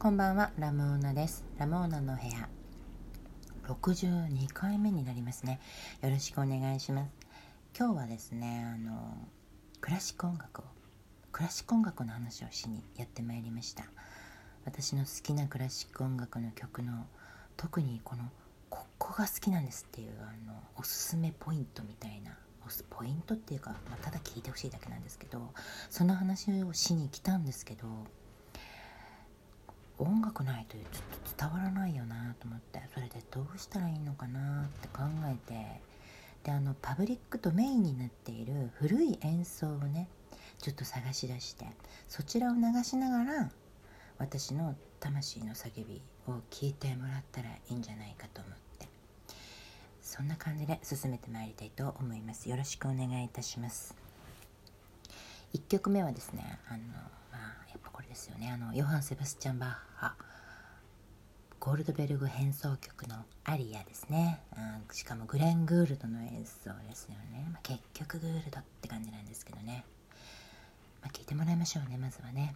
こんばんはラモーナです。ラモーナの部屋。62回目になりますね。よろしくお願いします。今日はですねあのクラシック音楽をクラシック音楽の話をしにやってまいりました。私の好きなクラシック音楽の曲の特にこのここが好きなんですっていうあのおすすめポイントみたいなポイントっていうか、まあ、ただ聞いてほしいだけなんですけどその話をしに来たんですけど音楽ないとちょっと伝わらないよなと思ってそれでどうしたらいいのかなって考えてであのパブリックとメインになっている古い演奏をねちょっと探し出してそちらを流しながら私の魂の叫びを聞いてもらったらいいんじゃないかと思ってそんな感じで進めてまいりたいと思います。よろしくお願いいたします。1曲目はですねあのですよね。あのヨハン・セバスチャン・バッハ。ゴールドベルグ変奏曲のアリアですね、うん、しかもグレン・グールドの演奏ですよね、まあ、結局グールドって感じなんですけどね、まあ、聞いてもらいましょうねまずはね。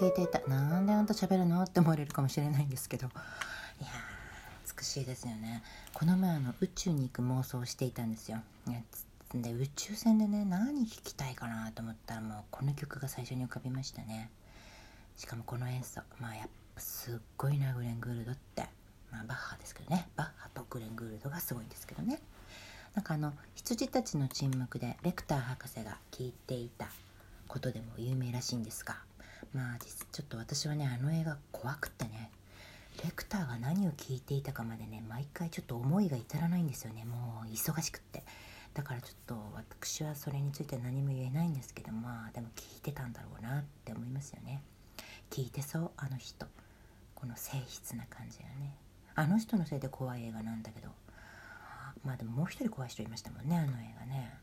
聞いていた。なんであんた喋るの？って思われるかもしれないんですけど。いや美しいですよね。この前あの宇宙に行く妄想をしていたんですよ。で宇宙船でね何聴きたいかなと思ったらもうこの曲が最初に浮かびましたね。しかもこの演奏。まあやっぱすっごいなグレン・グールドって。まあバッハですけどね。バッハとグレン・グールドがすごいんですけどね。なんかあの羊たちの沈黙でレクター博士が聞いていたことでも有名らしいんですが。まあちょっと私はねあの映画怖くってねレクターが何を聞いていたかまでね毎回ちょっと思いが至らないんですよね。もう忙しくって。だからちょっと私はそれについて何も言えないんですけどまあでも聞いてたんだろうなって思いますよね。聞いてそうあの人。この静筆な感じがね。あの人のせいで怖い映画なんだけど。まあでももう一人怖い人いましたもんねあの映画ね。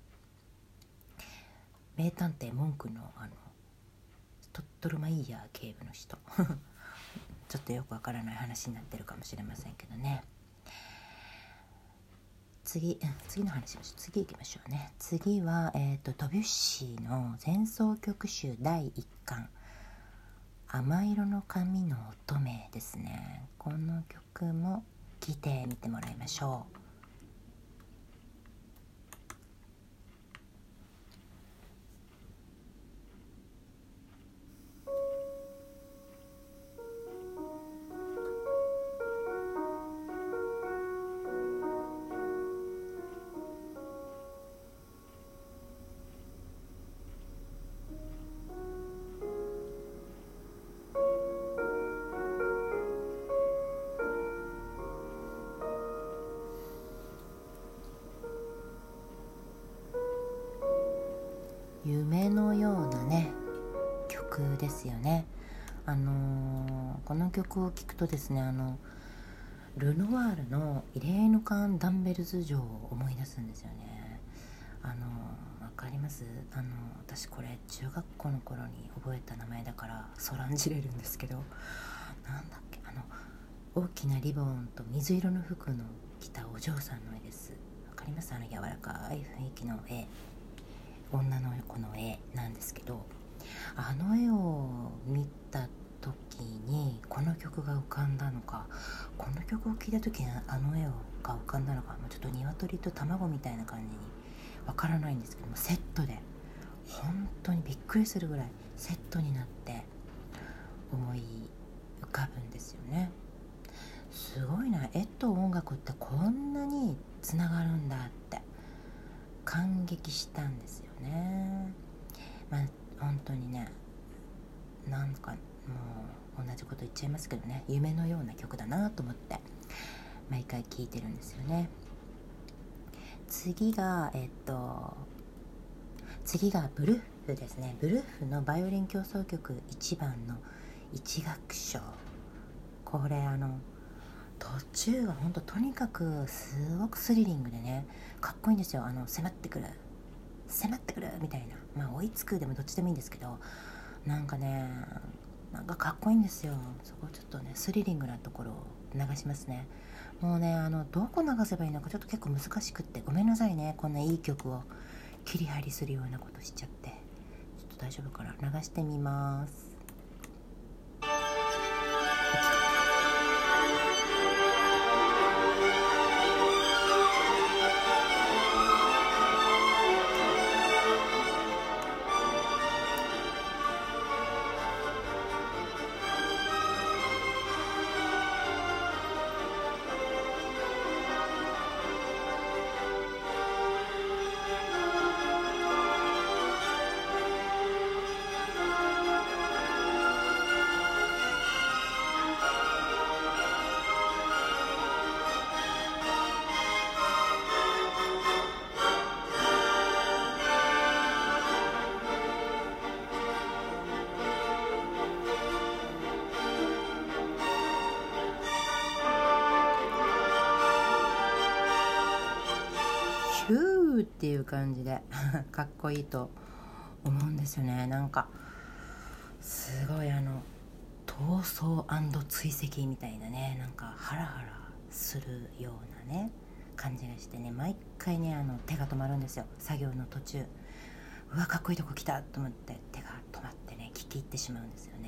名探偵文句のあのトルマイヤー警部の人。ちょっとよくわからない話になってるかもしれませんけどね。次次の話しまし次行きましょうね。次は、えーと、とドビュッシーの前奏曲集第1巻「甘色の髪の乙女」ですね。この曲も聴いてみてもらいましょう。の曲を聴くとですねあのルノワールの「イレーヌ・カン・ダンベルズ城」を思い出すんですよね。あのわかります？あの私これ中学校の頃に覚えた名前だからそらんじれるんですけどなんだっけ？あの大きなリボンと水色の服の着たお嬢さんの絵です。わかります？あの柔らかい雰囲気の絵。女の子の絵なんですけどあの絵を見た時にこの曲が浮かんだのかこの曲を聴いた時にあの絵が浮かんだのかちょっと鶏と卵みたいな感じにわからないんですけどもセットで本当にびっくりするぐらいセットになって思い浮かぶんですよね。すごいな絵と音楽ってこんなにつながるんだって感激したんですよね。まあ本当にねなんかもう同じこと言っちゃいますけどね。夢のような曲だなと思って毎回聴いてるんですよね。次がえっと次がブルーフですね。ブルーフのバイオリン協奏曲1番の1楽章。これあの途中が本当とにかくすごくスリリングでねかっこいいんですよ。あの迫ってくる。迫ってくるみたいな。まあ追いつくでもどっちでもいいんですけどなんかねなんかかっこいいんですよ。そこちょっとねスリリングなところを流しますね。もうねあのどこ流せばいいのかちょっと結構難しくってごめんなさいねこんないい曲を切り張りするようなことしちゃって。ちょっと大丈夫かな？流してみます。感じで かっこいいと思うんですよね。なんかすごいあの逃走追跡みたいなねなんかハラハラするようなね感じがしてね毎回ねあの手が止まるんですよ。作業の途中。うわかっこいいとこ来たと思って手が止まってね聞き入ってしまうんですよね。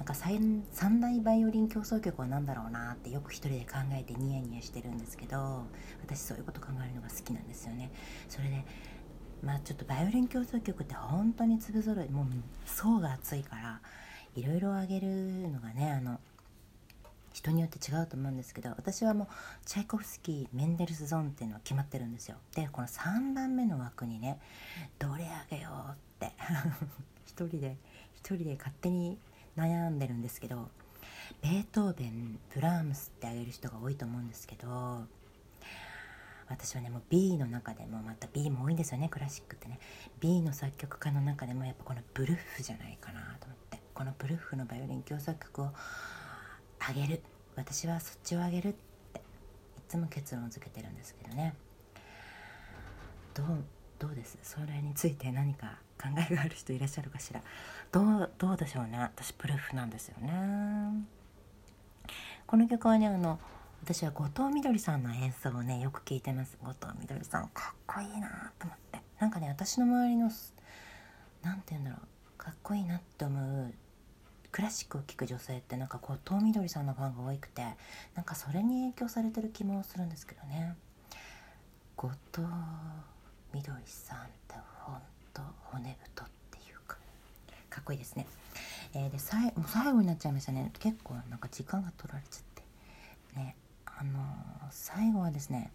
なんか三大バイオリン競争曲は何だろうなってよく一人で考えてニヤニヤしてるんですけど私そういうこと考えるのが好きなんですよね。それでまあちょっとバイオリン競争曲って本当に粒揃いもう層が厚いからいろいろあげるのがねあの人によって違うと思うんですけど私はもうチャイコフスキーメンデルスゾーンっていうのは決まってるんですよ。でこの3番目の枠にねどれあげようって 一人で一人で勝手に悩んでるんですけどベートーベンブラームスってあげる人が多いと思うんですけど私はねもう B の中でもまた B も多いんですよねクラシックってね。B の作曲家の中でもやっぱこのブルッフじゃないかなと思って。このブルッフのバイオリン協作曲をあげる。私はそっちをあげるっていつも結論付けてるんですけどね。どうどうです？それについて何か考えがある人いらっしゃるかしら？どうどうでしょうね？私プルーフなんですよね。この曲はねあの私は後藤みどりさんの演奏をねよく聞いてます。後藤みどりさんかっこいいなと思って。なんかね私の周りの何て言うんだろう。かっこいいなって思うクラシックを聴く女性ってなんか後藤みどりさんのファンが多くてなんかそれに影響されてる気もするんですけどね。後藤みどりさんってほんと骨太っていうかかっこいいですね、えー、でさいもう最後になっちゃいましたね。結構なんか時間が取られちゃって。ねあのー、最後はですね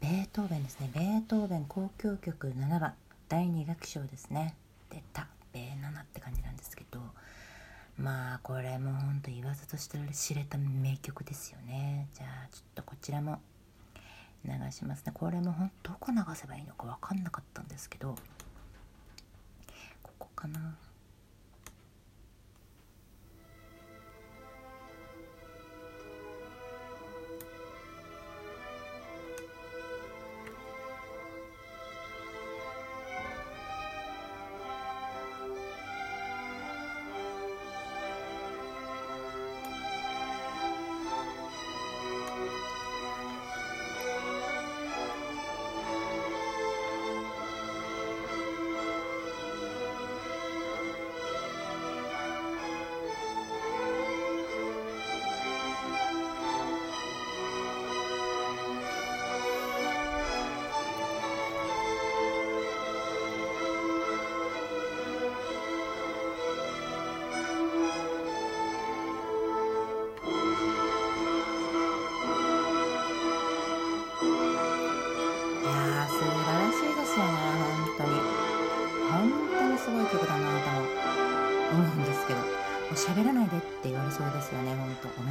ベートーベンですね。ベートーベン交響曲7番。第2楽章ですね。出た。ベー7って感じなんですけど。まあこれもほんと言わずとして知れた名曲ですよね。じゃあちょっとこちらも流します。ねこれもほんどこ流せばいいのか分かんなかったんですけどここかな。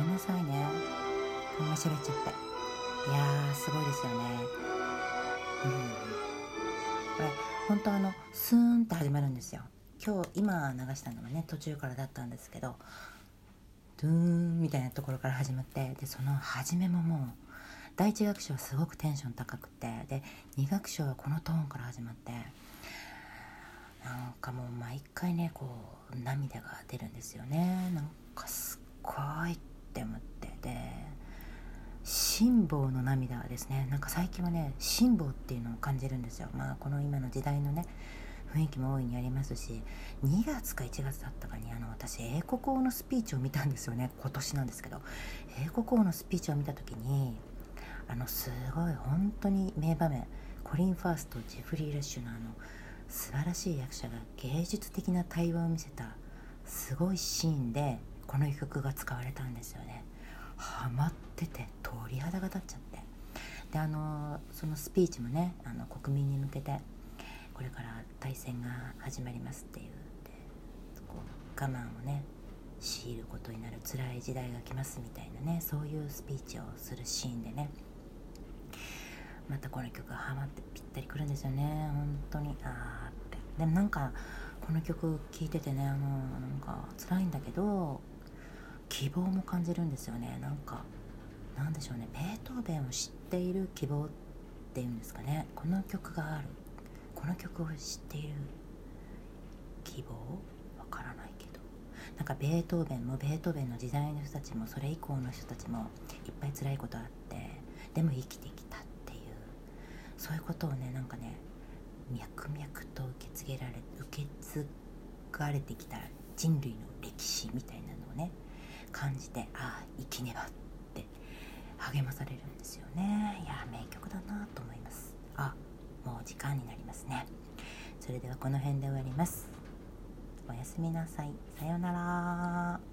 めんなさいね。こんな喋っちゃって。いやーすごいですよね。うん。これ本当あのスーンって始まるんですよ。今日今流したのはね途中からだったんですけどドゥーンみたいなところから始まってでその初めももう第一楽章はすごくテンション高くてで2楽章はこのトーンから始まってなんかもう毎回ねこう涙が出るんですよね。なんかすっごいって思ってで辛抱の涙ですね。なんか最近はね辛抱っていうのを感じるんですよ。まあこの今の時代のね雰囲気も大いにありますし2月か1月だったかにあの私英国王のスピーチを見たんですよね。今年なんですけど。英国王のスピーチを見た時にあのすごい本当に名場面コリン・ファーストジェフリー・ラッシュのあの素晴らしい役者が芸術的な対話を見せたすごいシーンでこの曲が使われたんですよね。ハマってて鳥肌が立っちゃって。であのそのスピーチもねあの国民に向けてこれから大戦が始まりますっていう。でこう我慢をね強いることになる辛い時代が来ますみたいなねそういうスピーチをするシーンでね。またこの曲がハマってぴったりくるんですよね。本当に。ああって。でもなんかこの曲聴いててねあのなんか辛いんだけど希望も感じるんですよね。なんかなんでしょうね。ベートーベンを知っている希望っていうんですかね。この曲がある。この曲を知っている希望？わからないけど。なんかベートーベンもベートーベンの時代の人たちもそれ以降の人たちもいっぱい辛いことあってでも生きてきたっていう。そういうことをねなんかね脈々と受け継げられ受け継がれてきた人類の歴史みたいなのをね感じてああ生きねばって励まされるんですよね。いや名曲だなと思います。あもう時間になりますね。それではこの辺で終わります。おやすみなさい。さようなら。